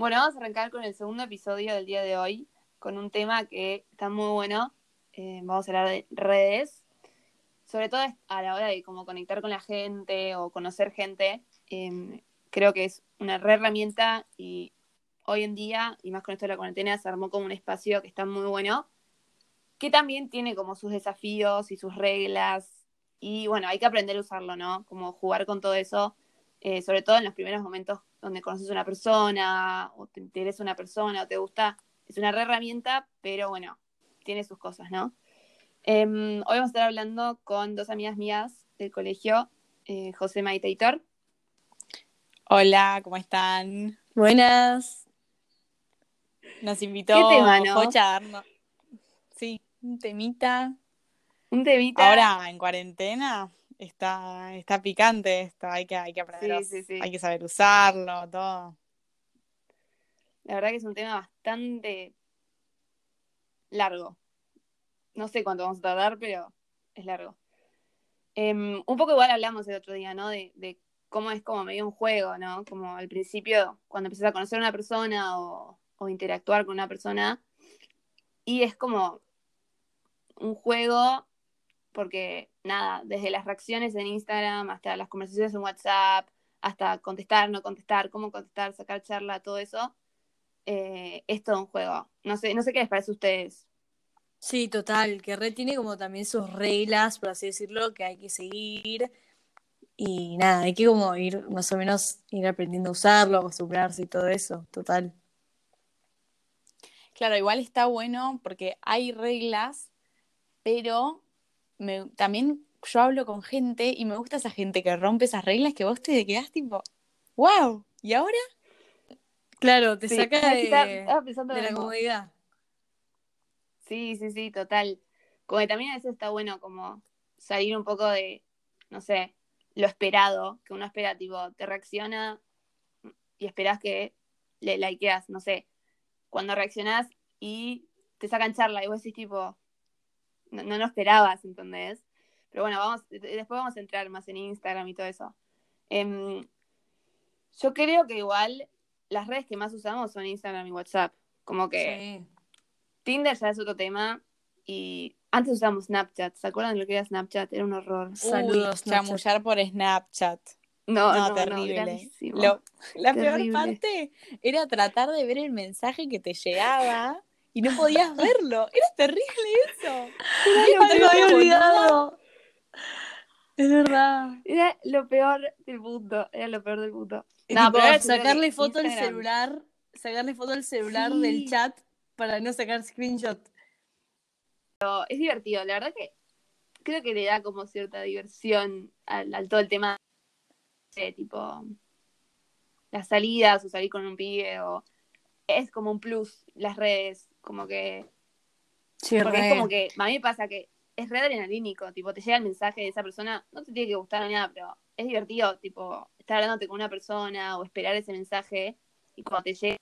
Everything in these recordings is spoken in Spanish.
Bueno, vamos a arrancar con el segundo episodio del día de hoy, con un tema que está muy bueno. Eh, vamos a hablar de redes, sobre todo a la hora de cómo conectar con la gente o conocer gente. Em, creo que es una re herramienta y hoy en día, y más con esto de la cuarentena, se armó como un espacio que está muy bueno, que también tiene como sus desafíos y sus reglas. Y bueno, hay que aprender a usarlo, ¿no? Como jugar con todo eso, eh, sobre todo en los primeros momentos donde conoces a una persona o te interesa una persona o te gusta, es una re herramienta, pero bueno, tiene sus cosas, ¿no? Em, hoy vamos a estar hablando con dos amigas mías del colegio, eh, José Maite y Tor. Hola, ¿cómo están? Buenas. Nos invitó ¿Qué tema, no? A darnos- Sí, un temita. Un temita. Ahora en cuarentena está, está picante esto, hay que, hay que aprender, Sí, sí, sí. hay que saber usarlo, todo. La verdad que es un tema bastante largo. No sé cuánto vamos a tardar, pero es largo. Em, un poco igual hablamos el otro día, ¿no? De, de cómo es como medio un juego, ¿no? Como al principio, cuando empiezas a conocer a una persona o, o interactuar con una persona, y es como un juego, porque nada, desde las reacciones en Instagram hasta las conversaciones en WhatsApp, hasta contestar, no contestar, cómo contestar, sacar charla, todo eso, eh, es todo un juego. No sé, no sé qué les parece a ustedes. Sí, total, que Red tiene como también sus reglas, por así decirlo, que hay que seguir. Y nada, hay que como ir más o menos ir aprendiendo a usarlo, acostumbrarse y todo eso, total. Claro, igual está bueno porque hay reglas, pero me- también yo hablo con gente y me gusta esa gente que rompe esas reglas que vos te quedás tipo, wow, ¿y ahora? Claro, te Sí, saca de, estaba pensando de lo la comodidad. Sí, sí, sí, total. Como que también a veces está bueno como salir un poco de, no sé, lo esperado, que uno espera, tipo, te reacciona y esperas que le likeas, no sé, cuando reaccionás y te sacan charla y vos decís tipo, no, no lo esperabas, ¿entendés? Pero bueno, vamos, de- después vamos a entrar más en Instagram y todo eso. Em, yo creo que igual las redes que más usamos son Instagram y WhatsApp. Como que Sí. Tinder ya es otro tema y antes usábamos Snapchat, ¿se acuerdan de lo que era Snapchat? Era un horror. Saludos, Uy, chamullar por Snapchat. No, No, no, terrible. Lo- la Terrible. peor parte era tratar de ver el mensaje que te llegaba y no podías verlo. Era terrible eso. Era lo había olvidado. Es verdad. Era lo peor del mundo, era lo peor del mundo. No, pero sacarle foto al celular, sacarle foto al celular Sí. del chat para no sacar screenshot. Es divertido, la verdad que creo que le da como cierta diversión al, al todo el tema de tipo las salidas o salir con un pibe o es como un plus las redes, como que Sí, Porque re. es como que, a mí me pasa que es re adrenalínico, tipo, te llega el mensaje de esa persona, no te tiene que gustar ni nada, pero es divertido, tipo, estar hablándote con una persona o esperar ese mensaje y cuando te llega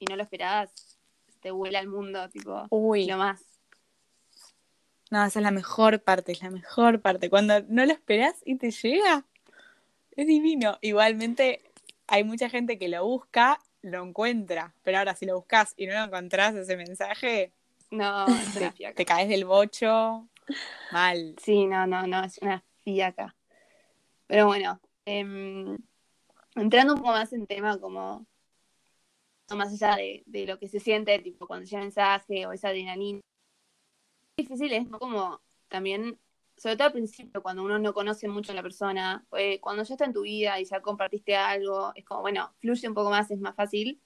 y no lo esperabas, te vuela el mundo, tipo, Uy, lo más. no, esa es la mejor parte, es la mejor parte. Cuando no lo esperás y te llega, es divino. Igualmente, hay mucha gente que lo busca, lo encuentra, pero ahora si lo buscas y no lo encontrás ese mensaje, No, es una te, fiaca. te caes del bocho mal. Sí, no, no, no, es una fiaca. Pero bueno, em, entrando un poco más en tema como más allá de, de lo que se siente, tipo cuando llega el mensaje o esa adrenalina. Difícil, es ¿no? como también, sobre todo al principio, cuando uno no conoce mucho a la persona, eh, cuando ya está en tu vida y ya compartiste algo, es como, bueno, fluye un poco más, es más fácil.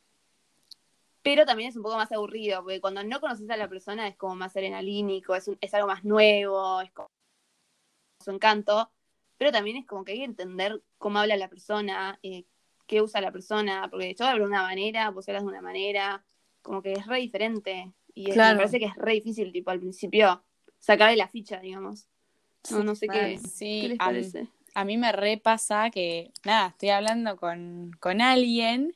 Pero también es un poco más aburrido, porque cuando no conoces a la persona es como más adrenalínico, es, un- es algo más nuevo, es como su encanto, pero también es como que hay que entender cómo habla la persona, eh, qué usa la persona, porque yo hablo de una manera, vos hablas de una manera, como que es re diferente. Y es- Claro. me parece que es re difícil, tipo, al principio, sacarle la ficha, digamos. No, no sé qué, Sí, qué les a, parece. a mí me repasa que, nada, estoy hablando con, con alguien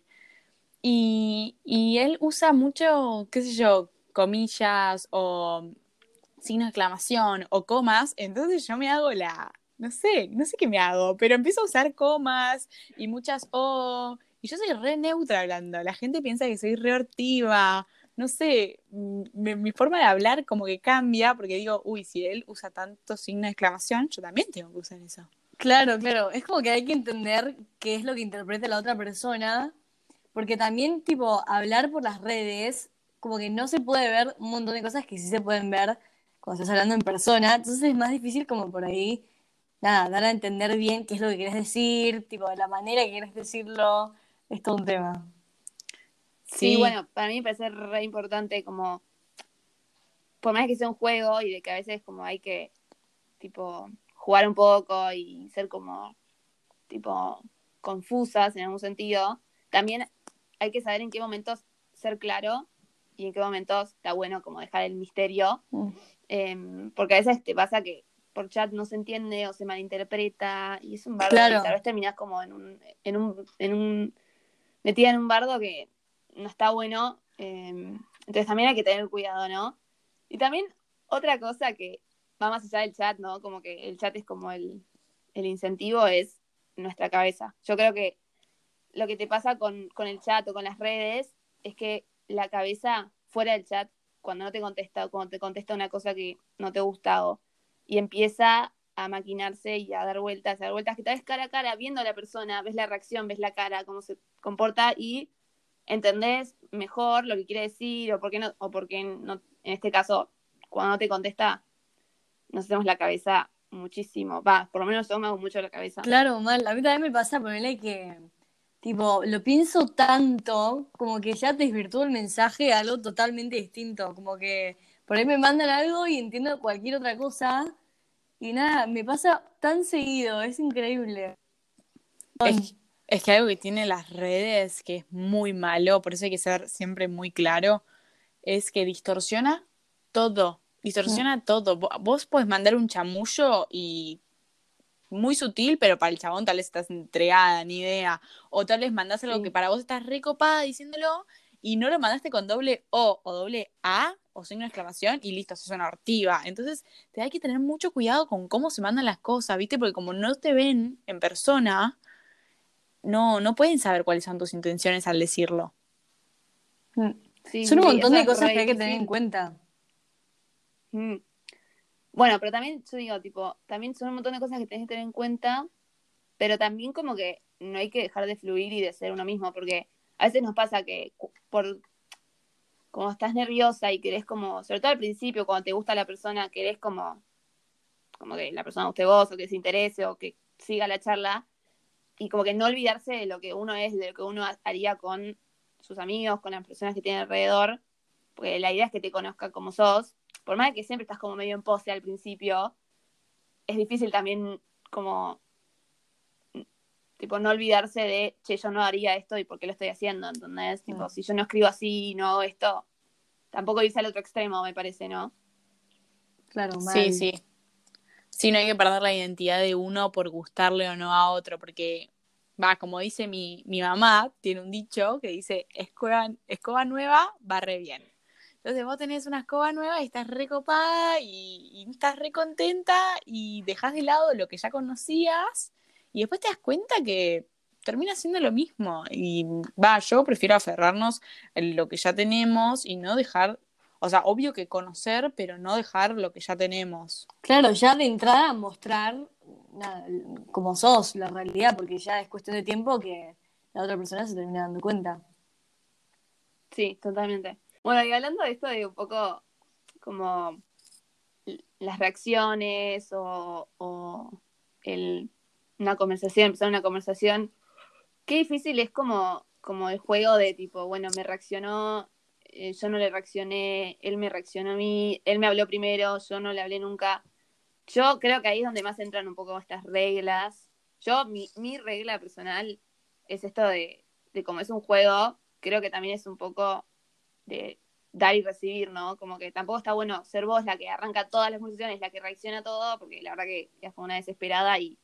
y, y él usa mucho, qué sé yo, comillas o signos de exclamación o comas, entonces yo me hago la, no sé, no sé qué me hago, pero empiezo a usar comas y muchas O Y yo soy re neutra hablando. La gente piensa que soy re hortiva. No sé, mi, mi forma de hablar como que cambia porque digo, uy, si él usa tanto signo de exclamación, yo también tengo que usar eso. Claro, claro. Es como que hay que entender qué es lo que interpreta la otra persona. Porque también, tipo, hablar por las redes, como que no se puede ver un montón de cosas que sí se pueden ver cuando estás hablando en persona. Entonces es más difícil como por ahí, nada, dar a entender bien qué es lo que quieres decir, tipo, de la manera que quieres decirlo. Es todo un tema. Sí, bueno, para mí me parece re importante como, por más que sea un juego y de que a veces como hay que, tipo, jugar un poco y ser como, tipo, confusas en algún sentido, también hay que saber en qué momentos ser claro y en qué momentos está bueno como dejar el misterio, Mm. em, porque a veces te pasa que por chat no se entiende o se malinterpreta y es un bardo Claro. y tal vez terminás como en un, en un, en un, metida en un bardo que no está bueno, em, entonces también hay que tener cuidado, ¿no? Y también otra cosa que va más allá del chat, ¿no? Como que el chat es como el, el incentivo, es nuestra cabeza. Yo creo que lo que te pasa con, con el chat o con las redes es que la cabeza fuera del chat, cuando no te contesta o cuando te contesta una cosa que no te gusta o, y empieza a maquinarse y a dar vueltas, a dar vueltas, que tal vez cara a cara, viendo a la persona, ves la reacción, ves la cara, cómo se comporta y entendés mejor lo que quiere decir o por qué no, o por qué no, en este caso, cuando no te contesta, nos hacemos la cabeza muchísimo. Va, por lo menos yo me hago mucho la cabeza. Claro, mal. A mí también me pasa ponerle que, tipo, lo pienso tanto, como que ya te desvirtúa el mensaje a algo totalmente distinto. Como que por ahí me mandan algo y entiendo cualquier otra cosa. Y nada, me pasa tan seguido, es increíble. Es, es que algo que tiene las redes que es muy malo, por eso hay que ser siempre muy claro, es que distorsiona todo, distorsiona todo. Vo- Vos podés mandar un chamullo y muy sutil, pero para el chabón tal vez estás entregada, ni idea. O tal vez mandás algo Sí. que para vos estás recopada diciéndolo y no lo mandaste con doble O o doble A o signo de exclamación y listo, sos una ortiva. Entonces, te hay que tener mucho cuidado con cómo se mandan las cosas, ¿viste? Porque como no te ven en persona, no, no pueden saber cuáles son tus intenciones al decirlo. Sí, Son un montón de cosas que hay que tener en cuenta. Mm. Bueno, pero también, yo digo, tipo, también son un montón de cosas que tenés que tener en cuenta, pero también como que no hay que dejar de fluir y de ser uno mismo, porque a veces nos pasa que por como estás nerviosa y querés como, sobre todo al principio, cuando te gusta la persona, querés como, como que la persona guste vos, o que se interese, o que siga la charla, y como que no olvidarse de lo que uno es, de lo que uno ha- haría con sus amigos, con las personas que tiene alrededor, porque la idea es que te conozca como sos, por más de que siempre estás como medio en pose al principio, es difícil también como tipo no olvidarse de, che, yo no haría esto y por qué lo estoy haciendo, ¿entendés? Tipo, si yo no escribo así y no hago esto, tampoco irse al otro extremo, me parece, ¿no? Claro, mal. Sí, sí. Sí, no hay que perder la identidad de uno por gustarle o no a otro, porque, va, como dice mi, mi mamá, tiene un dicho que dice, escoba, escoba nueva, barre bien. Entonces vos tenés una escoba nueva y estás recopada y, y estás re contenta y dejas de lado lo que ya conocías y después te das cuenta que termina siendo lo mismo. Y va, yo prefiero aferrarnos en lo que ya tenemos y no dejar, o sea, obvio que conocer, pero no dejar lo que ya tenemos. Claro, ya de entrada mostrar nada, como sos, la realidad, porque ya es cuestión de tiempo que la otra persona se termina dando cuenta. Sí, totalmente. Bueno, y hablando de esto de un poco como las reacciones o, o el, una conversación, empezar una conversación, qué difícil es como, como el juego de tipo, bueno, me reaccionó, eh, yo no le reaccioné, él me reaccionó a mí, él me habló primero, yo no le hablé nunca. Yo creo que ahí es donde más entran un poco estas reglas. Yo, mi, mi regla personal es esto de, de como es un juego, creo que también es un poco de dar y recibir, ¿no? Como que tampoco está bueno ser vos la que arranca todas las conversaciones, la que reacciona a todo, porque la verdad que ya fue una desesperada y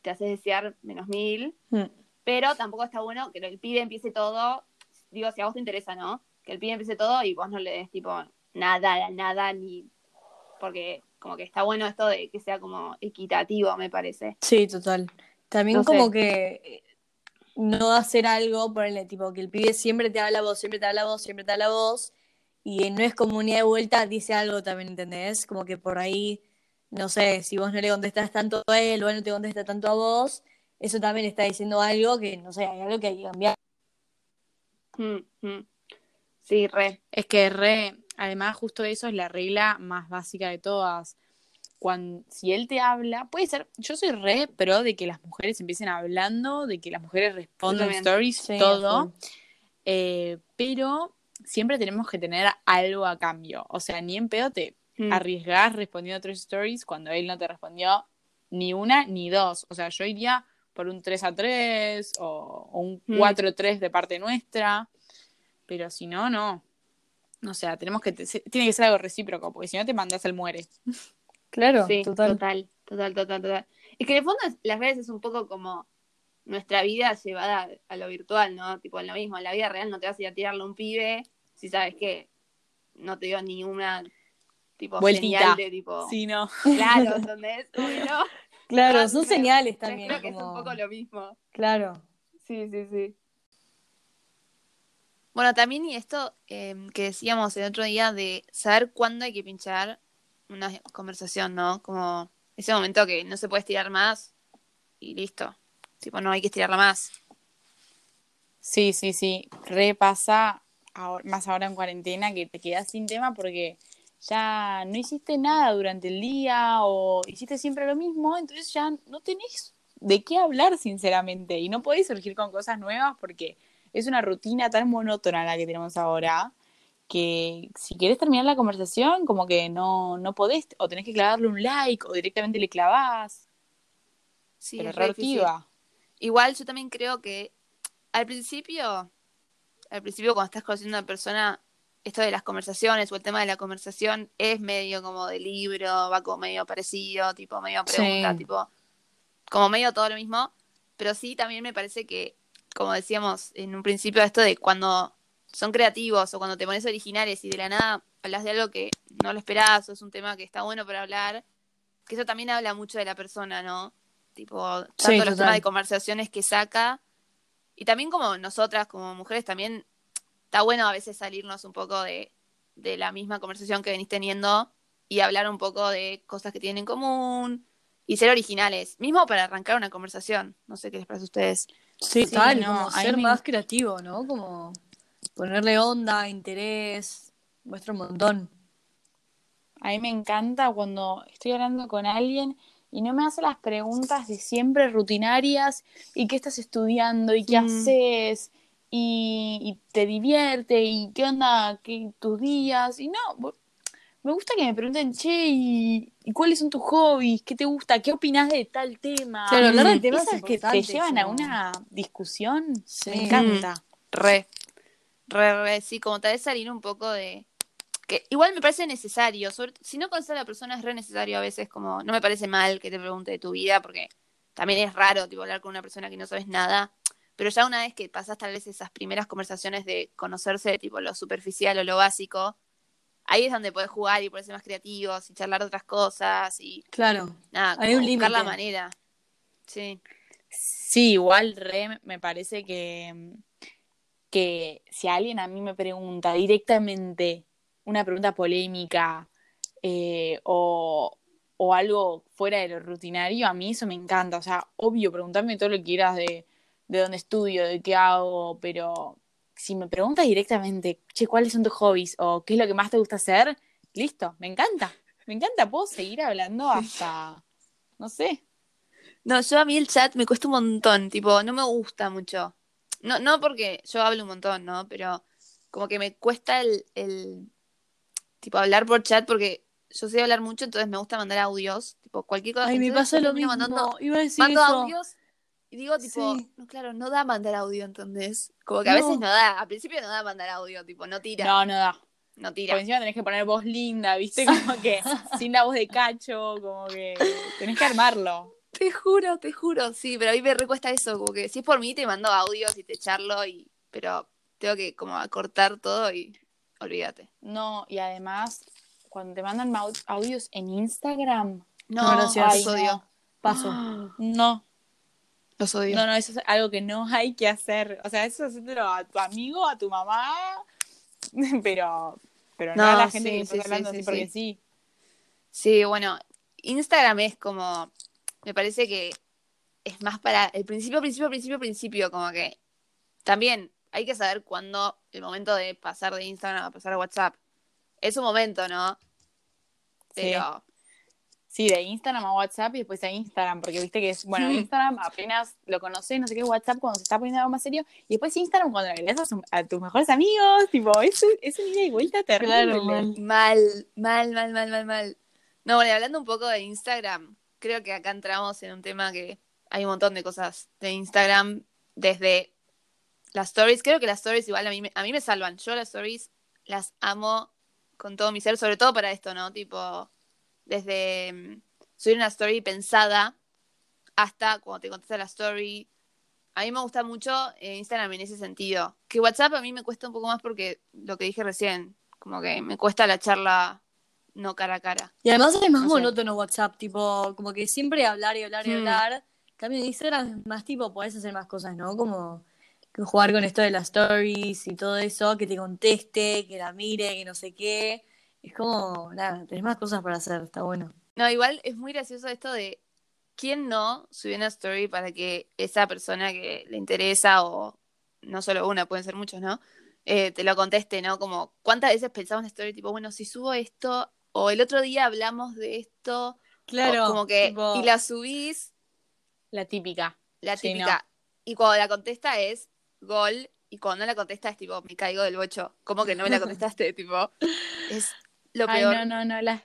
te haces desear menos mil. Mm. Pero tampoco está bueno que el pibe empiece todo, digo, si a vos te interesa, ¿no? Que el pibe empiece todo y vos no le des tipo nada, nada, ni. Porque como que está bueno esto de que sea como equitativo, me parece. Sí, total. También No sé. como que, eh, no hacer algo, ponerle tipo que el pibe siempre te habla a vos, siempre te habla a vos, siempre te habla a vos, y no es comunidad de vuelta, dice algo también, ¿entendés? Como que por ahí, no sé, si vos no le contestás tanto a él o él no te contesta tanto a vos, eso también está diciendo algo que, no sé, hay algo que hay que cambiar. Mm, mm. Sí, re. Es que re, además justo eso es la regla más básica de todas. Cuando, si él te habla, puede ser, yo soy re pero de que las mujeres empiecen hablando, de que las mujeres respondan stories, Sí, todo, eh, pero siempre tenemos que tener algo a cambio. O sea, ni en pedo te Mm. arriesgás respondiendo a tres stories cuando él no te respondió ni una ni dos. O sea, yo iría por un 3 a 3 o, o un Mm. 4 a 3 de parte nuestra, pero si no, no. O sea, tenemos que te- tiene que ser algo recíproco, porque si no te mandas el muere. Claro, Sí, total. total, total, total, total. Es que en el fondo las redes es un poco como nuestra vida llevada a lo virtual, ¿no? Tipo, en lo mismo, en la vida real no te vas a ir a tirarle a un pibe si sabes que no te dio ni una tipo Vueltita. señal de tipo Sí, no. claro, ¿entendés? No. Claro, Ah, son señales Yo también. Creo que es un poco lo mismo. Claro. Sí, sí, sí. Bueno, también y esto eh, que decíamos el otro día de saber cuándo hay que pinchar una conversación, ¿no? Como ese momento que no se puede estirar más y listo. Tipo, no hay que estirarla más. Sí, sí, sí. Repasa más ahora en cuarentena que te quedas sin tema porque ya no hiciste nada durante el día o hiciste siempre lo mismo, entonces ya no tenés de qué hablar, sinceramente, y no podés surgir con cosas nuevas porque es una rutina tan monótona la que tenemos ahora que si querés terminar la conversación, como que no, no podés, o tenés que clavarle un like, o directamente le clavás, Sí, pero es re. Igual yo también creo que al principio, al principio cuando estás conociendo a una persona, esto de las conversaciones o el tema de la conversación es medio como de libro, va como medio parecido, tipo medio pregunta, Sí. tipo como medio todo lo mismo, pero sí también me parece que, como decíamos en un principio, esto de cuando son creativos o cuando te pones originales y de la nada hablas de algo que no lo esperás o es un tema que está bueno para hablar, que eso también habla mucho de la persona, ¿no? Tipo, tanto Sí, los temas de conversaciones que saca y también como nosotras, como mujeres, también está bueno a veces salirnos un poco de, de la misma conversación que venís teniendo y hablar un poco de cosas que tienen en común y ser originales, mismo para arrancar una conversación. No sé qué les parece a ustedes. Sí, Sí, tal, no, como ser me- más creativo, ¿no? Como ponerle onda, interés, muestra un montón. A mí me encanta cuando estoy hablando con alguien y no me hace las preguntas de siempre rutinarias y qué estás estudiando y qué Mm. haces y, y te divierte y qué onda qué, tus días y no, me gusta que me pregunten, che, ¿y, y cuáles son tus hobbies? ¿Qué te gusta? ¿Qué opinas de tal tema? Claro, hablar de Mm. temas Esas que te llevan a una discusión, Sí. me encanta. Re, re, re, sí, como tal vez salir un poco de... que Igual me parece necesario, sobre... si no conoces a la persona es re necesario a veces, como no me parece mal que te pregunte de tu vida, porque también es raro tipo, hablar con una persona que no sabes nada, pero ya una vez que pasas tal vez esas primeras conversaciones de conocerse, tipo lo superficial o lo básico, ahí es donde puedes jugar y ponerse más creativos y charlar de otras cosas y Claro. nada, Hay un buscar la manera. Sí. Sí, igual re me parece que, que si alguien a mí me pregunta directamente una pregunta polémica eh, o, o algo fuera de lo rutinario, a mí eso me encanta. O sea, obvio, preguntarme todo lo que quieras de, de dónde estudio, de qué hago, pero si me preguntas directamente, che, ¿cuáles son tus hobbies? o qué es lo que más te gusta hacer? Listo, me encanta. Me encanta, puedo seguir hablando hasta, no sé. No, yo a mí el chat me cuesta un montón, tipo, no me gusta mucho. No, no porque yo hablo un montón, ¿no? Pero como que me cuesta el, el tipo hablar por chat porque yo sé hablar mucho, entonces me gusta mandar audios, tipo cualquier cosa. Ay, me pasa lo mismo. mandando- Iba a decir mando eso. audios y digo tipo, Sí. no, claro, no da mandar audio, ¿entendés? Como que a No. veces no da, al principio no da mandar audio, tipo, no tira, No, no da. no tira. Porque encima tenés que poner voz linda, ¿viste? Como que sin la voz de cacho, como que tenés que armarlo. Te juro, te juro, sí, pero a mí me recuesta eso, como que si es por mí te mando audios y te charlo, y pero tengo que como acortar todo y olvídate. No, y además, cuando te mandan audios en Instagram, No, No, gracias. ay, odio. Paso. no. Los odio. No, no, eso es algo que no hay que hacer. O sea, eso es a tu amigo, a tu mamá, pero, pero no, No, a la gente sí, que estás sí, hablando sí, así sí, porque sí. sí. Sí, bueno, Instagram es como, me parece que es más para el principio, principio, principio, principio, como que también hay que saber cuándo el momento de pasar de Instagram a pasar a WhatsApp. Es un momento, ¿no? Pero Sí, de Instagram a WhatsApp y después a Instagram, porque viste que es, bueno. Instagram apenas lo conoces, no sé qué, WhatsApp cuando se está poniendo algo más serio, y después Instagram cuando le agregas a, su- a tus mejores amigos, tipo, es, un- es un ida y vuelta terrible. Claro, mal. mal, mal, mal, mal, mal, mal. No, bueno, y hablando un poco de Instagram, creo que acá entramos en un tema que hay un montón de cosas de Instagram, desde las stories, creo que las stories igual a mí, me- a mí me salvan. Yo las stories las amo con todo mi ser, sobre todo para esto, ¿no? Tipo, desde mm, subir una story pensada hasta cuando te contesta la story. A mí me gusta mucho eh, Instagram en ese sentido. Que WhatsApp a mí me cuesta un poco más porque lo que dije recién, como que me cuesta la charla no cara a cara. Y además es más No sé. monótono WhatsApp, tipo, como que siempre hablar y hablar y Hmm. hablar. En Instagram es más tipo, podés hacer más cosas, ¿no? Como que jugar con esto de las stories y todo eso, que te conteste, que la mire, que no sé qué. Es como, nada, tenés más cosas para hacer, está bueno. No, igual es muy gracioso esto de quién no subió una story para que esa persona que le interesa, o no solo una, pueden ser muchos, ¿no? Eh, te lo conteste, ¿no? Como, ¿cuántas veces pensamos en una story tipo, bueno, si subo esto, o el otro día hablamos de esto, Claro, o como que, tipo- y la subís, La típica. la Sí, típica, y cuando la contesta es gol, y cuando no la contesta es tipo, me caigo del bocho, ¿cómo que no me la contestaste? tipo, es lo Ay, peor. no, no, no, las,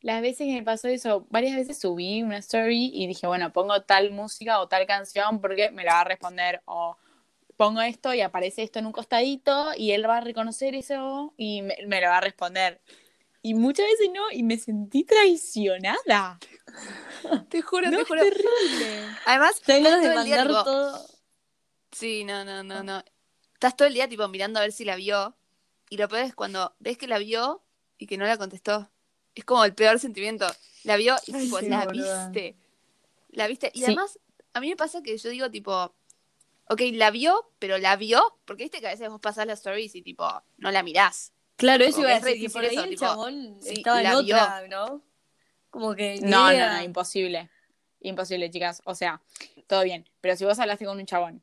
las veces que me pasó eso, varias veces subí una story y dije, bueno, pongo tal música o tal canción porque me la va a responder, o pongo esto y aparece esto en un costadito y él va a reconocer eso y me, me lo va a responder. Y muchas veces no, y me sentí traicionada. Te juro, No, te es juro. terrible. Además, Te dan estás ganas de día, mandar tipo, todo. Sí, no, no, no, no. Estás todo el día tipo mirando a ver si la vio. Y lo peor es cuando ves que la vio y que no la contestó. Es como el peor sentimiento. La vio y Ay, tipo, sí, la boluda. viste. La viste. Y Sí. además, a mí me pasa que yo digo tipo, ok, la vio, pero la vio. Porque viste que a veces vos pasás las stories y tipo, no la mirás. Claro, eso iba a decir, que por ahí eso, el tipo, chabón sí, estaba en la vio. otra, ¿no? Como que No, no, no, imposible. Imposible, chicas. O sea, todo bien. Pero si vos hablaste con un chabón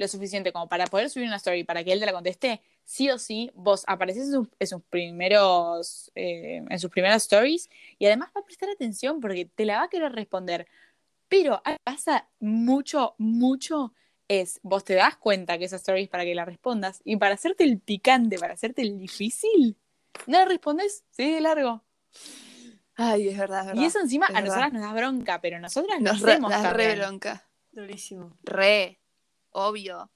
lo suficiente como para poder subir una story para que él te la conteste, sí o sí, vos apareces en sus, en sus primeros, eh, en sus primeras stories y además va a prestar atención porque te la va a querer responder. Pero pasa mucho, mucho es, vos te das cuenta que esa story es para que la respondas y para hacerte el picante, para hacerte el difícil, no la respondes, sigue de largo. Ay, es verdad, es verdad. Y eso encima es a verdad. nosotras nos da bronca, pero nosotras Nos nos re, hacemos re bronca. Durísimo. Re, obvio.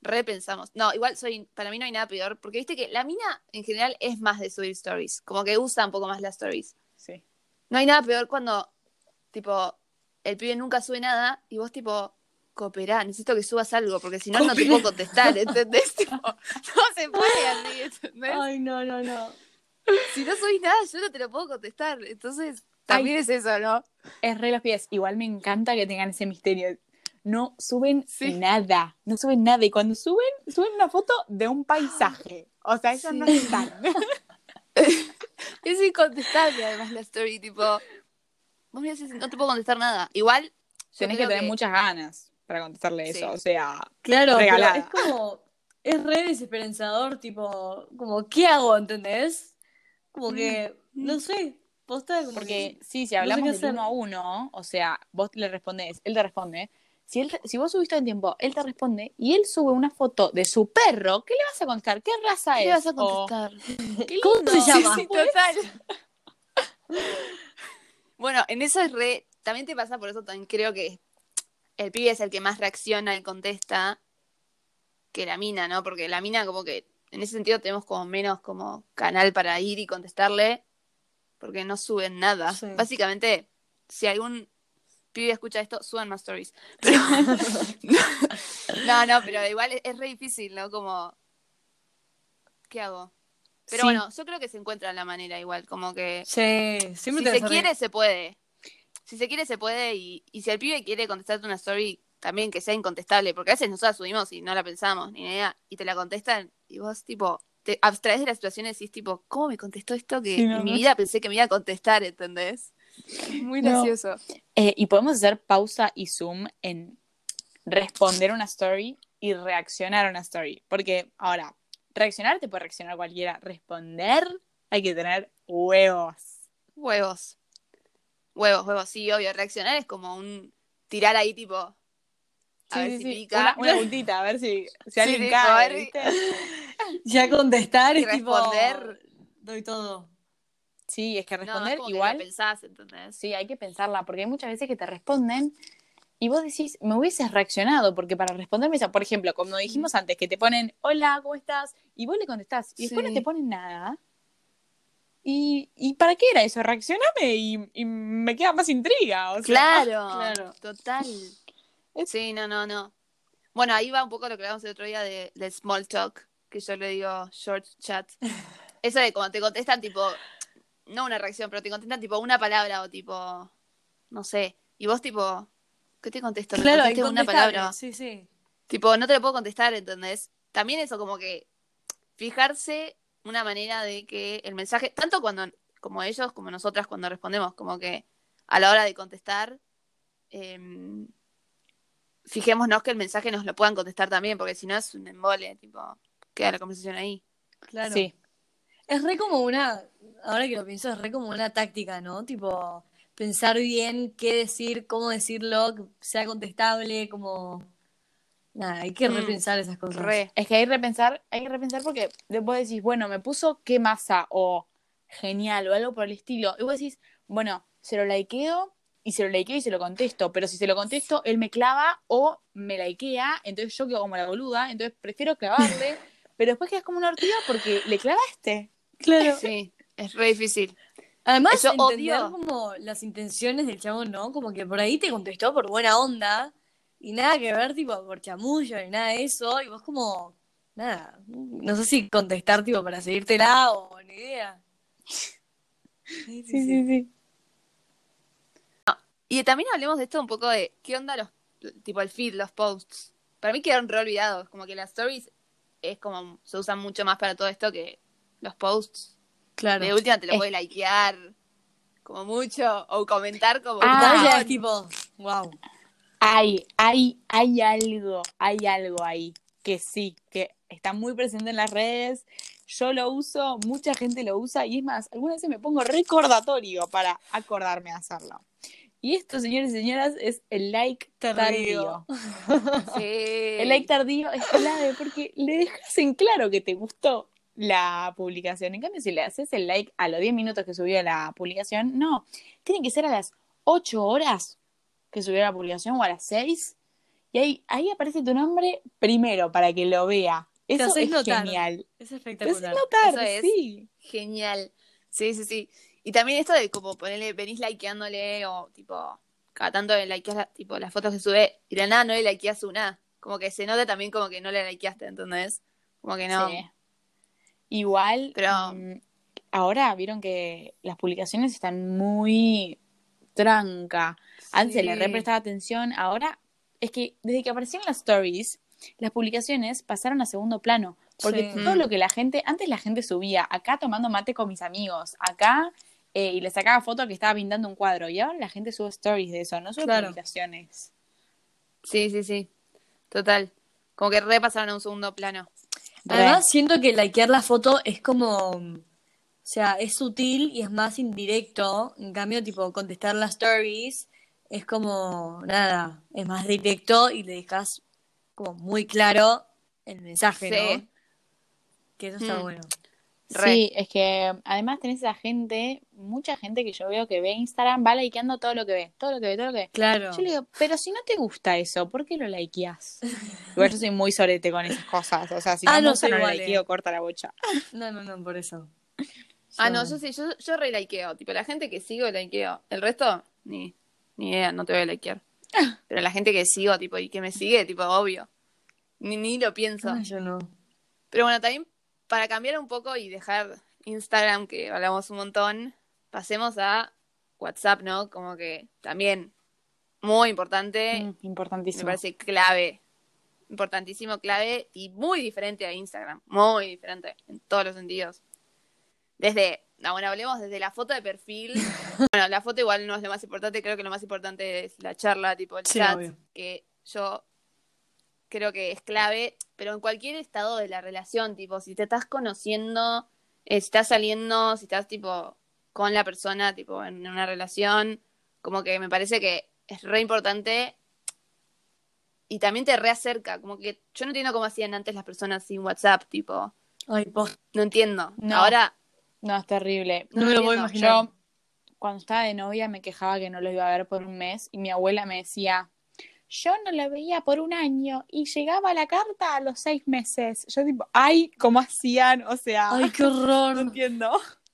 Re pensamos. No, igual soy, para mí no hay nada peor, porque viste que la mina en general es más de subir stories, como que usa un poco más las stories. Sí. No hay nada peor cuando, tipo, el pibe nunca sube nada y vos, tipo, cooperá, necesito que subas algo, porque si no, no te puedo contestar, ¿entendés? Tipo, no se puede así, ¿entendés? Ay, no, no, no. Si no subís nada, yo no te lo puedo contestar. Entonces, también es eso, ¿no? Es re los pies. Igual me encanta que tengan ese misterio. No suben Sí. nada. No suben nada. Y cuando suben, suben una foto de un paisaje. O sea, ellos no Sí. están. Es incontestable, además, la story, tipo, vos me decís, no te puedo contestar nada. Igual, Tenés que tener muchas ganas para contestarle Sí. eso. O sea, Claro, Regalada. es como, es re desesperanzador, tipo, como, ¿qué hago? ¿Entendés? Como que, Mm. no sé, posta como porque que- sí, si no sé hablamos qué del hacer. uno a uno, o sea, vos le respondés, él te responde. Si, él, si vos subís todo el tiempo, él te responde y él sube una foto de su perro, ¿qué le vas a contestar? ¿Qué raza ¿Qué es? le vas a contestar? "Qué ¿Cómo lindo". se llama? Sí, sí, total. bueno, en eso es re. También te pasa, por eso también creo que el pibe es el que más reacciona y contesta que la mina, ¿no? Porque la mina, como que en ese sentido tenemos como menos como canal para ir y contestarle, porque no suben nada. Sí. Básicamente, si algún pibe escucha esto, suban más stories. Pero- no, no, pero igual es, es re difícil, ¿no? Como, ¿qué hago? Pero Sí. bueno, yo creo que se encuentra la manera igual, como que Sí, siempre si te se quiere, se puede. si se quiere, se puede. Y, y si el pibe quiere contestarte una story, también que sea incontestable. Porque a veces nosotros subimos y no la pensamos, ni idea. Y te la contestan. Y vos, tipo, te abstraes de la situación y decís, tipo, ¿cómo me contestó esto que Sí, no, en mi vida pensé que me iba a contestar, ¿entendés? Muy No. gracioso. Eh, y podemos hacer pausa y zoom en responder una story y reaccionar a una story. Porque ahora, reaccionar te puede reaccionar cualquiera. Responder hay que tener huevos. Huevos. Huevos, huevos, sí, obvio. Reaccionar es como un tirar ahí, tipo. A Sí, ver sí, si sí. pica. Una, puntita, a ver si, si alguien cae. Ya contestar Y es tipo. responder. Doy todo. Sí, es que No, es responder como que igual. lo pensás, ¿entendés? Sí, hay que pensarla, porque hay muchas veces que te responden y vos decís, me hubieses reaccionado, porque para responderme, por ejemplo, como dijimos antes, que te ponen, hola, ¿cómo estás? Y vos le contestás, y después no te ponen nada. ¿Y, ¿y para qué era eso? Reaccioname y, y me queda más intriga. O sea, Claro, claro. total. Es- Sí, no, no, no. Bueno, ahí va un poco lo que hablamos el otro día de, del small talk, que yo le digo short chat. Eso de cuando te contestan tipo, no una reacción, pero te contestan tipo una palabra o tipo, no sé, y vos tipo, ¿qué te contesto? Me Claro, contesté una palabra. Sí, sí. Tipo, no te lo puedo contestar, ¿entendés? También eso como que fijarse una manera de que el mensaje, tanto cuando, como ellos, como nosotras cuando respondemos, como que a la hora de contestar, em, fijémonos que el mensaje nos lo puedan contestar también, porque si no es un embole, tipo, queda la conversación ahí. Claro. Sí, Es re como una, ahora que lo pienso, es re como una táctica, ¿no? Tipo, pensar bien qué decir, cómo decirlo, que sea contestable, como... Nada, hay que Mm, repensar esas cosas. Re. es que hay que repensar, hay que repensar porque vos decís, bueno, me puso qué masa o genial o algo por el estilo. Y vos decís, bueno, se lo likeo y se lo likeo y se lo contesto. Pero si se lo contesto, él me clava o me likea, entonces yo quedo como la boluda, entonces prefiero clavarle. pero después quedas como una ortiga porque le clavaste. Claro. Sí, es re difícil. Además, Yo entender odio- como las intenciones del chabón, ¿no? Como que por ahí te contestó por buena onda y nada que ver, tipo, por chamullo ni nada de eso. Y vos como, nada, no sé si contestar, tipo, para seguírtela o ni idea. Sí, sí, sí. Y también hablemos de esto un poco de qué onda los, tipo el feed, los posts. Para mí quedaron re olvidados, como que las stories es como, se usan mucho más para todo esto que los posts. Claro. De última te lo Es- puedes likear como mucho o comentar como Ah. Entonces ya "Ah, es tipo, wow. Hay, hay, hay algo, hay algo ahí que sí, que está muy presente en las redes. Yo lo uso, mucha gente lo usa y es más, algunas veces me pongo recordatorio para acordarme de hacerlo. Y esto, señores y señoras, es el like Tardío. tardío. sí. El like tardío es clave porque le dejas en claro que te gustó la publicación. En cambio, si le haces el like a los 10 minutos que subió la publicación, no. Tiene que ser a las 8 horas que subió la publicación o a las 6. Y ahí, ahí aparece tu nombre primero para que lo vea. Eso es notar. genial. Es espectacular. notar, Eso es. sí. Genial. Sí, sí, sí. Y también esto de como ponerle, venís likeándole o tipo, cada tanto le likeás la- tipo, las fotos que sube y la nada no le likeás una. Como que se nota también como que no le likeaste, ¿entendés? Como que no. Sí. Igual, Pero- mm, ahora vieron que las publicaciones están muy tranca. Antes se le re prestaba atención, ahora es que desde que aparecieron las stories, las publicaciones pasaron a segundo plano. Porque Sí. todo Mm. lo que la gente, antes la gente subía, acá tomando mate con mis amigos, acá, eh, y le sacaba foto que estaba pintando un cuadro, y ahora la gente sube stories de eso, no sube Claro. publicaciones. Sí, sí, sí. Total. Como que repasaron a un segundo plano. Re. Además, siento que likear la foto es como, o sea, es sutil y es más indirecto. En cambio, tipo, contestar las stories es como, nada, es más directo y le dejas como muy claro el mensaje, Sí. ¿no? Que eso está Mm. bueno. Re. Sí, es que además tenés esa gente, mucha gente que yo veo que ve Instagram, va likeando todo lo que ve, todo lo que ve, todo lo que ve. Claro. Yo le digo, pero si no te gusta eso, ¿por qué lo likeás? Igual yo soy muy sorete con esas cosas, o sea, si Ah, no, no me gusta, no lo igual, eh. likeo, corta la bocha. No, no, no, por eso. Ah, no, yo sí, yo, yo re likeo. Tipo, la gente que sigo likeo. El resto, ni, ni idea, no te voy a likear. Pero la gente que sigo, tipo, y que me sigue, tipo, obvio. Ni, ni lo pienso. Ah, yo no. Pero bueno, también para cambiar un poco y dejar Instagram, que hablamos un montón, pasemos a WhatsApp, ¿no? Como que también muy importante, Mm, me importantísimo. parece clave, importantísimo, clave y muy diferente a Instagram, muy diferente en todos los sentidos. Desde, no, bueno, hablemos desde la foto de perfil. bueno, la foto igual no es lo más importante, creo que lo más importante es la charla, tipo el Sí, chat, obvio. que yo creo que es clave, pero en cualquier estado de la relación, tipo, si te estás conociendo, eh, si estás saliendo, si estás tipo con la persona, tipo, en una relación, como que me parece que es re importante y también te reacerca, como que yo no entiendo cómo hacían antes las personas sin WhatsApp, tipo, Ay, no entiendo. No. Ahora, No, es terrible. No me lo puedo imaginar. Yo, cuando estaba de novia, me quejaba que no lo iba a ver por un mes y mi abuela me decía, yo no lo veía por un año y llegaba la carta a los seis meses. Yo tipo, ay, ¿cómo hacían? O sea, Ay, qué no horror. entiendo.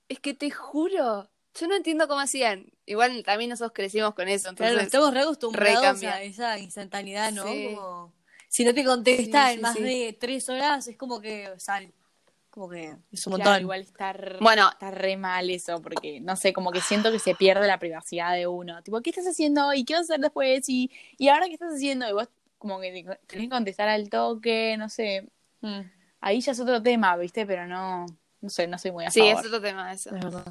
es que te juro, yo no entiendo cómo hacían. Igual también nosotros crecimos con eso, Claro, entonces estamos re acostumbrados a esa instantaneidad, ¿no? Sí. Como, si no te contesta Sí, sí, en más sí. de tres horas, es como que sal. Como que es un Claro, montón. igual está re, Bueno. está re mal eso, porque no sé, como que siento que se pierde la privacidad de uno. Tipo, ¿qué estás haciendo hoy? ¿Qué vas a hacer después? Y, y ahora qué estás haciendo? Y vos como que te- tenés que contestar al toque, no sé. Mm, Ahí ya es otro tema, ¿viste? Pero no, no sé, no soy muy a sí, favor. es otro tema eso. es verdad.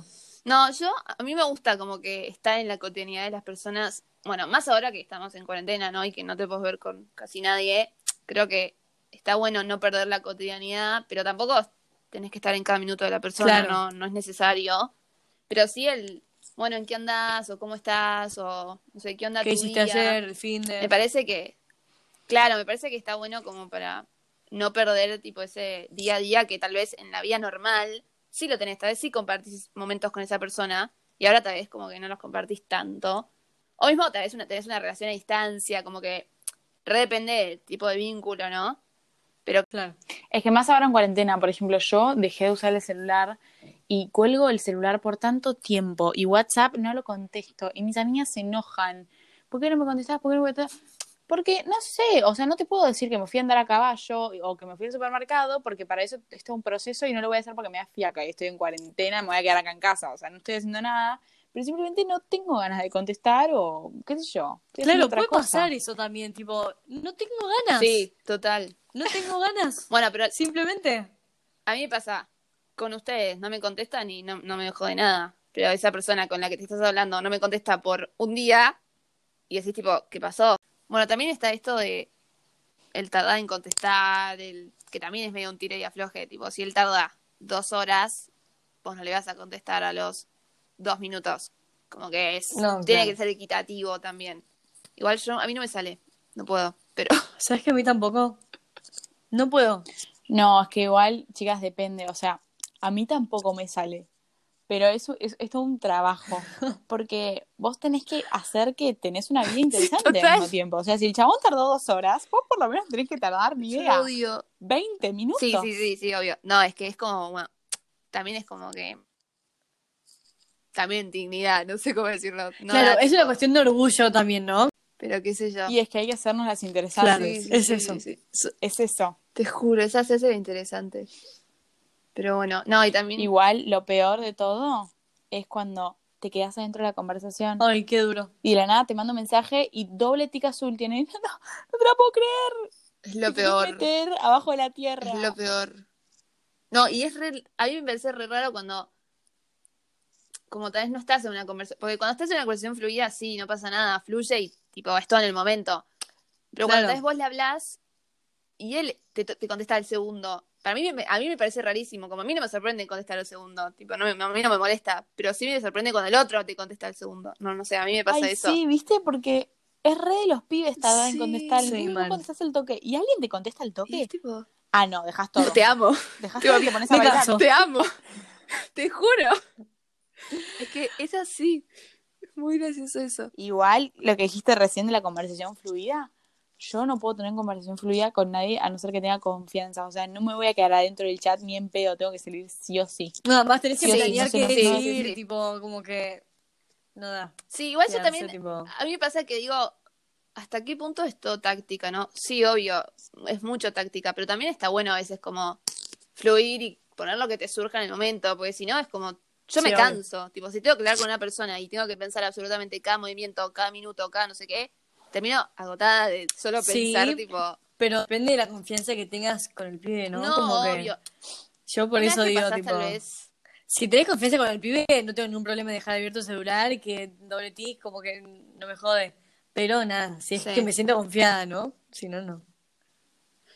No, yo, a mí me gusta como que está en la cotidianidad de las personas. Bueno, más ahora que estamos en cuarentena, ¿no? Y que no te puedes ver con casi nadie. Creo que está bueno no perder la cotidianidad, pero tampoco tenés que estar en cada minuto de la persona, Claro. no, no es necesario. Pero sí el, bueno, ¿en qué andás? O ¿cómo estás? O no sé, ¿qué onda ¿Qué tu hiciste día? ayer, el fin de...? Me parece que, claro, me parece que está bueno como para no perder tipo ese día a día que tal vez en la vida normal sí lo tenés, tal vez sí compartís momentos con esa persona y ahora tal vez como que no los compartís tanto. O mismo tal vez una, tenés una relación a distancia, como que re depende del tipo de vínculo, ¿no? Claro. Es que más ahora en cuarentena, por ejemplo, yo dejé de usar el celular y cuelgo el celular por tanto tiempo y WhatsApp no lo contesto y mis amigas se enojan. ¿Por qué no me contestás? ¿Por qué no me contestás? Porque no sé, o sea, no te puedo decir que me fui a andar a caballo o que me fui al supermercado porque para eso esto es un proceso y no lo voy a hacer porque me da fiaca y estoy en cuarentena, me voy a quedar acá en casa, o sea, no estoy haciendo nada, pero simplemente no tengo ganas de contestar o qué sé yo. Claro, puede cosa. pasar eso también, tipo, no tengo ganas. Sí, total. No tengo ganas. Bueno, pero Simplemente. a mí me pasa con ustedes, no me contestan y no, no me jode nada. Pero esa persona con la que te estás hablando no me contesta por un día y decís tipo, ¿qué pasó? Bueno, también está esto de el tardar en contestar, el que también es medio un tire y afloje, tipo, si él tarda dos horas, vos no le vas a contestar a los dos minutos. Como que es, No, tiene claro. que ser equitativo también. Igual yo, a mí no me sale, no puedo, pero ¿Sabes que a mí tampoco? No puedo. No, es que igual, chicas, depende. O sea, a mí tampoco me sale. Pero eso es, es todo un trabajo. Porque vos tenés que hacer que tenés una vida interesante al total. mismo tiempo. O sea, si el chabón tardó dos horas, vos por lo menos tenés que tardar, ni idea, odio 20 minutos. Sí, sí, sí, sí, obvio. No, es que es como, bueno, también es como que. También dignidad, no sé cómo decirlo. No claro, es una cuestión de orgullo también, ¿no? Pero qué sé yo. Y es que hay que hacernos las interesantes. Claro, Sí, sí, es sí, eso. sí, sí. So- Es eso. Te juro, esa se hace interesante. Pero bueno, no, y también. Igual, lo peor de todo es cuando te quedas adentro de la conversación Ay, qué duro. y de la nada te mando un mensaje y doble tic azul tiene. No, no te la puedo creer. Es lo Te peor. meter abajo de la tierra. Es lo peor. No, y es re, a mí me parece re raro cuando, como tal vez no estás en una conversación, porque cuando estás en una conversación fluida, sí, no pasa nada, fluye y tipo, es todo en el momento. Pero cuando Claro. tal vez vos le hablas y él te, te contesta al segundo, para mí, a mí me parece rarísimo, como a mí no me sorprende contestar al segundo, tipo, no, a mí no me molesta, pero sí me sorprende cuando el otro te contesta al segundo. No, no sé, a mí me pasa Ay, eso. sí, ¿viste? Porque es re de los pibes tardar en Sí, contestar. sí, mal. contestás el toque y alguien te contesta el toque. tipo, Ah, no, dejas todo. te amo. Dejas Te todo y te pones a bailar. Te amo. Te juro. Es que es así. Es muy gracioso eso. Igual, lo que dijiste recién de la conversación fluida, yo no puedo tener conversación fluida con nadie a no ser que tenga confianza. O sea, no me voy a quedar adentro del chat ni en pedo, tengo que salir sí o sí. Nada más tenés que Sí, planear no sé, qué no sé, no sí. tipo, como que. No da. Sí, igual yo también. tipo- A mí me pasa que digo, ¿hasta qué punto es todo táctica, no? Sí, obvio, es mucho táctica, pero también está bueno a veces como fluir y poner lo que te surja en el momento, porque si no es como, Yo Sí, me obvio. canso. Tipo, si tengo que hablar con una persona y tengo que pensar absolutamente cada movimiento, cada minuto, cada no sé qué, termino agotada de solo Sí, pensar, tipo, Pero depende de la confianza que tengas con el pibe, ¿no? no, como que obvio. yo por eso que digo, pasás, tipo, tal vez, si tenés confianza con el pibe, no tengo ningún problema en dejar abierto el celular y que doble tic, como que no me jode. Pero nada, si es Sí. que me siento confiada, ¿no? Si no, no.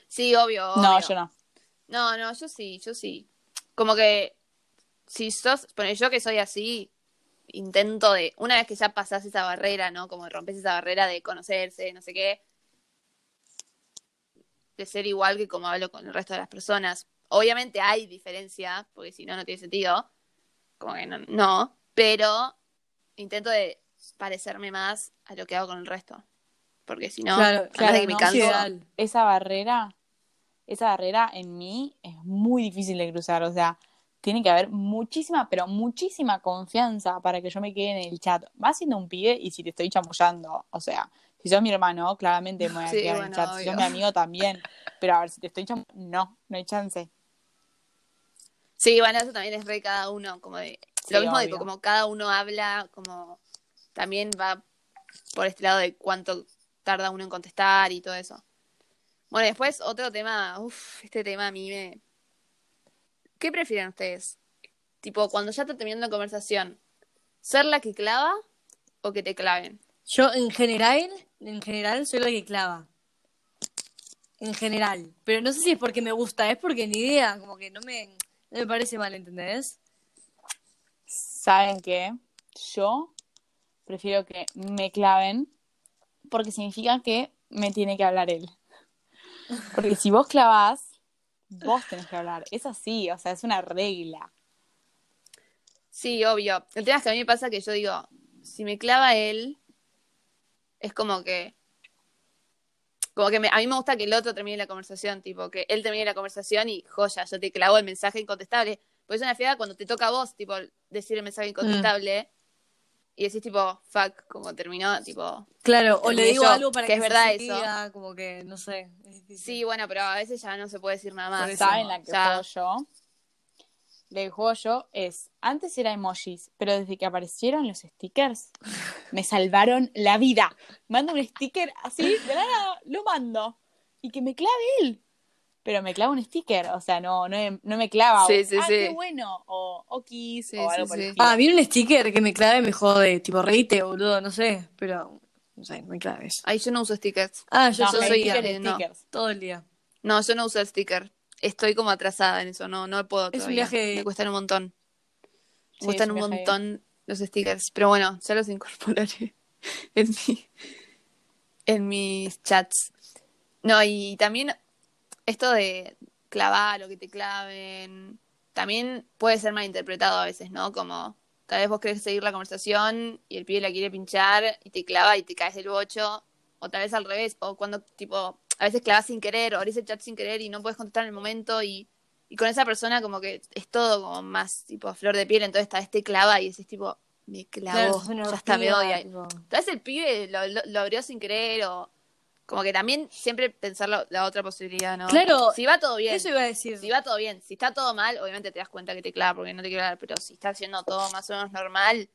Sí, obvio, No, yo no. No, no, yo sí, yo sí. Como que si sos, bueno, yo que soy así, intento de, una vez que ya pasás esa barrera, ¿no? Como rompes esa barrera de conocerse, no sé qué, de ser igual que como hablo con el resto de las personas. Obviamente hay diferencia, porque si no, no tiene sentido. Como que no, no, pero intento de parecerme más a lo que hago con el resto. Porque si no, Claro, claro, que me canso. Esa barrera, esa barrera en mí es muy difícil de cruzar. O sea, tiene que haber muchísima, pero muchísima confianza para que yo me quede en el chat. Más siendo un pibe y si te estoy chamullando. O sea, si sos mi hermano, claramente me voy a Sí, quedar en el bueno, chat. Si sos mi amigo también. Pero a ver, si te estoy chamullando, no, no hay chance. Sí, bueno, eso también es re cada uno, como de, Sí, lo mismo de obvio. como cada uno habla, como también va por este lado de cuánto tarda uno en contestar y todo eso. Bueno, después otro tema, uff, este tema a mí me... ¿Qué prefieren ustedes? Tipo, cuando ya está terminando la conversación, ¿ser la que clava o que te claven? Yo en general, en general soy la que clava. En general. Pero no sé si es porque me gusta, es porque ni idea, como que no me, no me parece mal, ¿entendés? ¿Saben qué? Yo prefiero que me claven porque significa que me tiene que hablar él. Porque si vos clavás, vos tenés que hablar. Es así, o sea, es una regla. Sí, obvio. El tema es que a mí me pasa que yo digo, si me clava él, es como que. Como que me- a mí me gusta que el otro termine la conversación, tipo, que él termine la conversación y joya, yo te clavo el mensaje incontestable. Porque es una fiada cuando te toca a vos, tipo, decir el mensaje incontestable y decís, tipo, fuck, como terminó, tipo. Claro, o le digo yo, algo para que que, es se verdad eso. como que, no sé. Sí, bueno, pero a veces ya no se puede decir nada más. eso. ¿Saben la que Ya. juego yo? La que juego yo es, antes era emojis, pero desde que aparecieron los stickers, me salvaron la vida. Mando un sticker así, de la nada, lo mando. Y que me clave él. Pero me clava un sticker, o sea, no, no, no me clava. Sí, un, sí, ah, sí. qué bueno. O okis, Sí, o algo sí, por el estilo. Ah, a mí un sticker que me clave me jode, tipo reíte, boludo, no sé, pero no sé, no me claves. Ay, yo no uso stickers. Ah, yo No, yo soy stickers, no. stickers. todo el día. No, yo no uso el sticker. Estoy como atrasada en eso, no, no puedo Es un viaje- Me cuestan un montón. Sí, Me cuestan es un un montón los stickers. Pero bueno, ya los incorporaré en, mi, en mis chats. No, y también esto de clavar o que te claven, también puede ser malinterpretado a veces, ¿no? Como tal vez vos querés seguir la conversación y el pibe la quiere pinchar y te clava y te caes del bocho. O tal vez al revés, o cuando tipo, a veces clavas sin querer o abrís el chat sin querer y no puedes contestar en el momento y, y con esa persona como que es todo como más tipo a flor de piel, entonces tal vez te clava y decís tipo, me clavó, Claro, ya está, me odia. tipo. Tal vez el pibe lo, lo- lo abrió sin querer o como que también siempre pensar la, la otra posibilidad, ¿no? Claro, Si va todo bien, Eso iba a decir. si va todo bien, si está todo mal, obviamente te das cuenta que te clava porque no te quiere hablar, pero si está haciendo todo más o menos normal,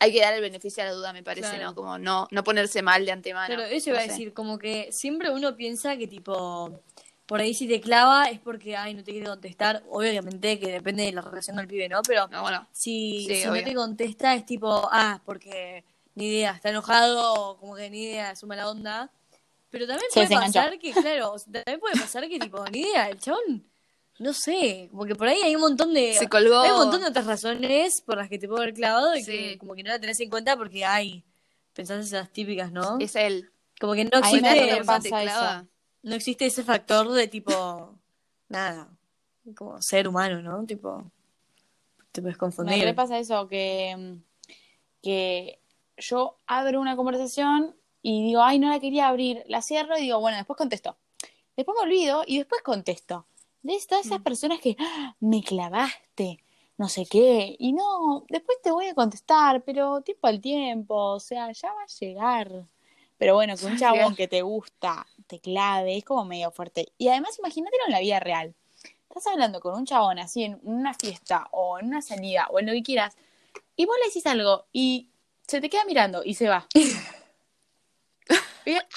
hay que dar el beneficio a la duda, me parece, Claro. ¿no? Como no, no ponerse mal de antemano. Claro, eso iba No a decir, como que siempre uno piensa que tipo, por ahí si te clava es porque, ay, no te quiere contestar. Obviamente que depende de la relación del pibe, ¿no? Pero No, bueno, si, Sí, si no te contesta es tipo, ah, porque ni idea, está enojado, como que ni idea, es una mala onda. Pero también puede pasar que, claro, o sea, también puede pasar que tipo, ni idea, el chabón, no sé, como que por ahí hay un montón de... se colgó. Hay un montón de otras razones por las que te puedo haber clavado y Sí. que como que no la tenés en cuenta porque hay, pensás esas típicas, ¿no? Es él. Como que no me existe, pasa no existe ese factor de tipo, nada, como ser humano, ¿no? Tipo, te puedes Me confundir. re pasa eso, que, que yo abro una conversación y digo, ay, no la quería abrir, la cierro y digo, bueno, después contesto. Después me olvido y después contesto. De todas esas personas que "Ah, me clavaste, no sé qué, y no, después te voy a contestar, pero tiempo al tiempo, o sea, ya va a llegar. Pero bueno, que un chabón que te gusta te clave, es como medio fuerte. Y además, imagínatelo en la vida real. estás hablando con un chabón así en una fiesta o en una salida o en lo que quieras, y vos le decís algo y se te queda mirando y se va.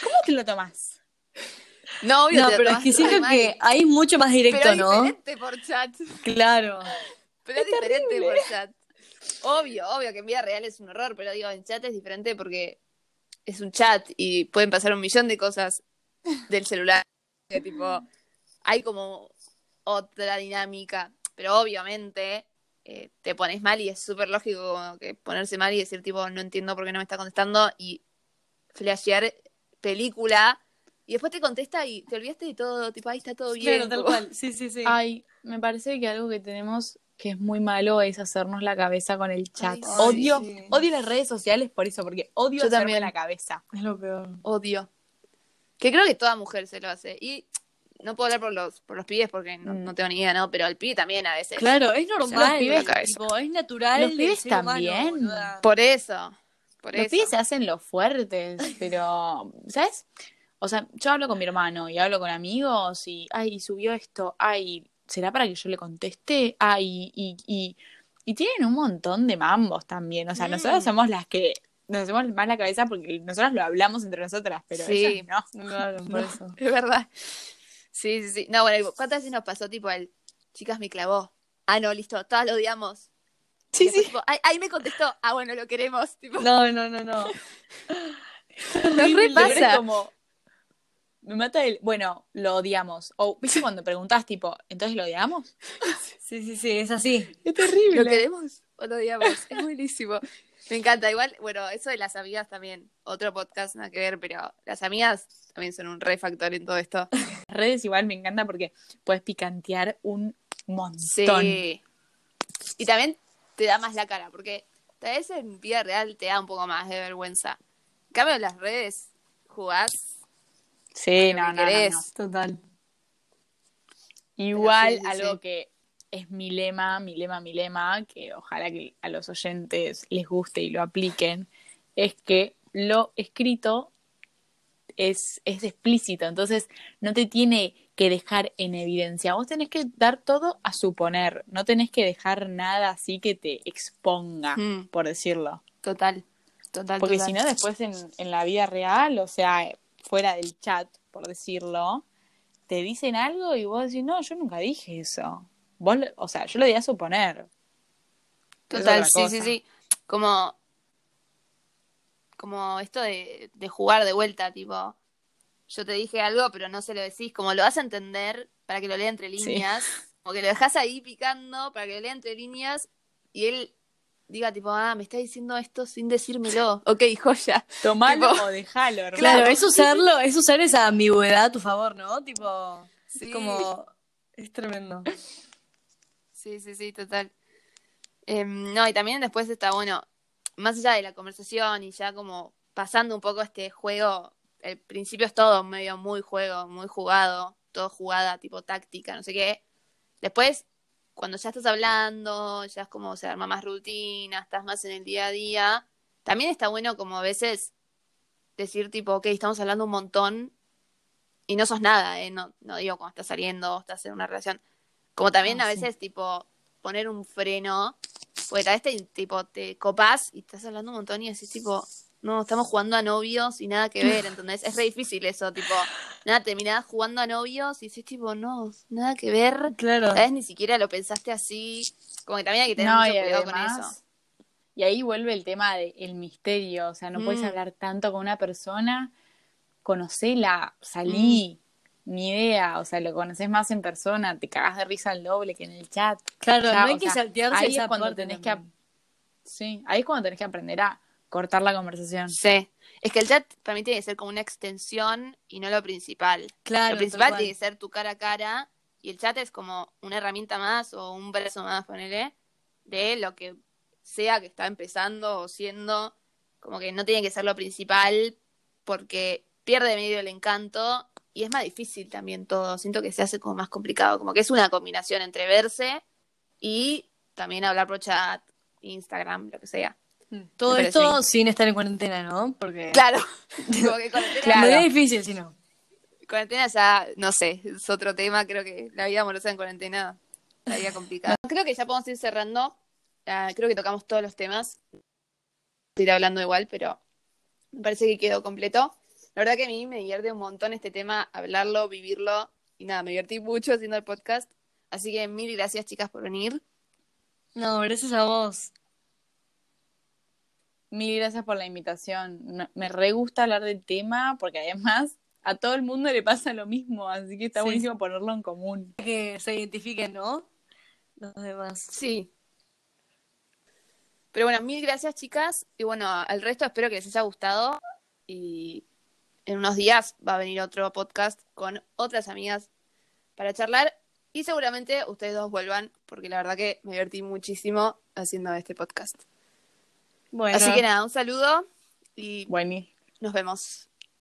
¿Cómo te lo tomás? No, obvio, No, te lo pero es que siento mal. que ahí es mucho más directo, Pero es ¿no? diferente por chat. Claro. Pero es, diferente por chat. Obvio, obvio que en vida real es un horror, pero digo, en chat es diferente porque es un chat y pueden pasar un millón de cosas del celular. Que tipo, hay como otra dinámica. Pero obviamente eh, te pones mal y es súper lógico como que ponerse mal y decir tipo, no entiendo por qué no me está contestando y flashear película. Y después te contesta y te olvidaste de todo, tipo, ahí está todo bien. Claro, tal cual. Sí, sí, sí. Ay, me parece que algo que tenemos que es muy malo es hacernos la cabeza con el chat. Ay, odio, sí. odio las redes sociales por eso, porque odio Yo hacerme también. la cabeza. Es lo peor. Odio. Que creo que toda mujer se lo hace. Y no puedo hablar por los, por los pibes porque no, Mm. no tengo ni idea, ¿no? Pero el pibe también a veces. Claro, es Los normal. pibes- tipo, es natural. Los pibes humano, también. Por eso. Por Los eso. pibes se hacen los fuertes, pero, ¿sabes? O sea, yo hablo con mi hermano y hablo con amigos y, ay, subió esto, ay, ¿será para que yo le conteste? Ay, y, y, y tienen un montón de mambos también. O sea, Mm. nosotros somos las que nos hacemos más la cabeza porque nosotros lo hablamos entre nosotras, pero Sí. ellas no. No por eso. Es verdad. Sí, sí, sí. No, bueno, ¿cuántas veces nos pasó tipo el chicas me clavó? Ah, no, listo, todas lo odiamos. Sí, sí. tipo, "Ay, ahí me contestó. Ah, bueno, lo queremos. Tipo, No, no, no, no. nos repasa. como, me mata el, bueno, lo odiamos. O, ¿viste cuando preguntás, tipo, ¿entonces lo odiamos? Sí, sí, sí, es así. Es terrible. ¿Lo queremos o lo odiamos? Es buenísimo. Me encanta. Igual, bueno, eso de las amigas también. Otro podcast, nada que ver, pero las amigas también son un re factor en todo esto. Las redes igual me encanta porque puedes picantear un montón. Sí. Y también te da más la cara, porque tal vez en vida real te da un poco más de vergüenza. En cambio, en las redes jugás. Sí, no, no, no, no. Total. Igual sí, sí, algo sí. que es mi lema, mi lema, mi lema, que ojalá que a los oyentes les guste y lo apliquen, es que lo escrito es, es explícito, entonces no te tiene que dejar en evidencia, vos tenés que dar todo a suponer, no tenés que dejar nada así que te exponga, Mm, por decirlo. total. Total. Porque si no, después en, en la vida real, o sea, fuera del chat, por decirlo, te dicen algo y vos decís, no, yo nunca dije eso. Vos, o sea, yo lo di a suponer. Total, sí, sí, sí. Como, como esto de, de jugar de vuelta, tipo, yo te dije algo, pero no se lo decís, como lo vas a entender para que lo lea entre Sí. líneas, como que lo dejas ahí picando para que lo lea entre líneas y él diga tipo, ah, me está diciendo esto sin decírmelo. Ok, joya. Tomalo Tipo- o dejalo, hermano. Claro, es usarlo, es usar esa ambigüedad a tu favor, ¿no? Tipo, Sí. es como, es tremendo. Sí, sí, sí, total. Em, no, y también después está bueno, más allá de la conversación y ya como pasando un poco este juego, el principio es todo medio muy juego, muy jugado, todo jugada, tipo táctica, no sé qué. Después, cuando ya estás hablando, ya es como se arma más rutina, estás más en el día a día, también está bueno como a veces decir tipo, ok, estamos hablando un montón y no sos nada, ¿eh? No, no digo cuando estás saliendo estás en una relación. Como también Ah, a sí. veces, tipo, poner un freno, porque tal vez te, tipo, te copás y estás hablando un montón y así, tipo, no, estamos jugando a novios y nada que ver, ¿entendés? Es re difícil eso, tipo, nada, terminás jugando a novios y decís, tipo, no, nada que ver, Claro. vez ni siquiera lo pensaste así, como que también hay que tener No, mucho y cuidado con eso. Y ahí vuelve el tema del misterio, o sea, no puedes Mm. hablar tanto con una persona, conocela, salí, Mm. ni idea, o sea, lo conoces más en persona, te cagas de risa al doble que en el chat. Claro, no hay o que sea, saltearse ahí esa es cuando parte tenés que también. Sí, ahí es cuando tenés que aprender a cortar la conversación. Sí, es que el chat para mí tiene que ser como una extensión y no lo principal. Claro, lo principal tiene que ser tu cara a cara y el chat es como una herramienta más o un brazo más, ponele, de lo que sea que está empezando o siendo, como que no tiene que ser lo principal porque pierde medio el encanto y es más difícil también todo, siento que se hace como más complicado, como que es una combinación entre verse y también hablar por chat, Instagram, lo que sea. Todo Me esto sin estar en cuarentena, ¿no? Porque Claro, como que cuarentena, Claro. es difícil si no. Cuarentena ya, no sé, es otro tema. Creo que la vida amorosa en cuarentena estaría complicada. Creo que ya podemos ir cerrando. Ah, creo que tocamos todos los temas. Ir hablando igual, pero me parece que quedó completo. La verdad que a mí me divierte un montón este tema, hablarlo, vivirlo. Y nada, me divertí mucho haciendo el podcast. Así que mil gracias, chicas, por venir. No, gracias a vos. Mil gracias por la invitación. Me re gusta hablar del tema porque además a todo el mundo le pasa lo mismo, así que está Sí. buenísimo ponerlo en común. Que se identifiquen, ¿no? Los demás. Sí. Pero bueno, mil gracias, chicas. Y bueno, al resto espero que les haya gustado. Y en unos días va a venir otro podcast con otras amigas para charlar. Y seguramente ustedes dos vuelvan, porque la verdad que me divertí muchísimo haciendo este podcast. Bueno, Así que nada, un saludo y Buenísimo. nos vemos.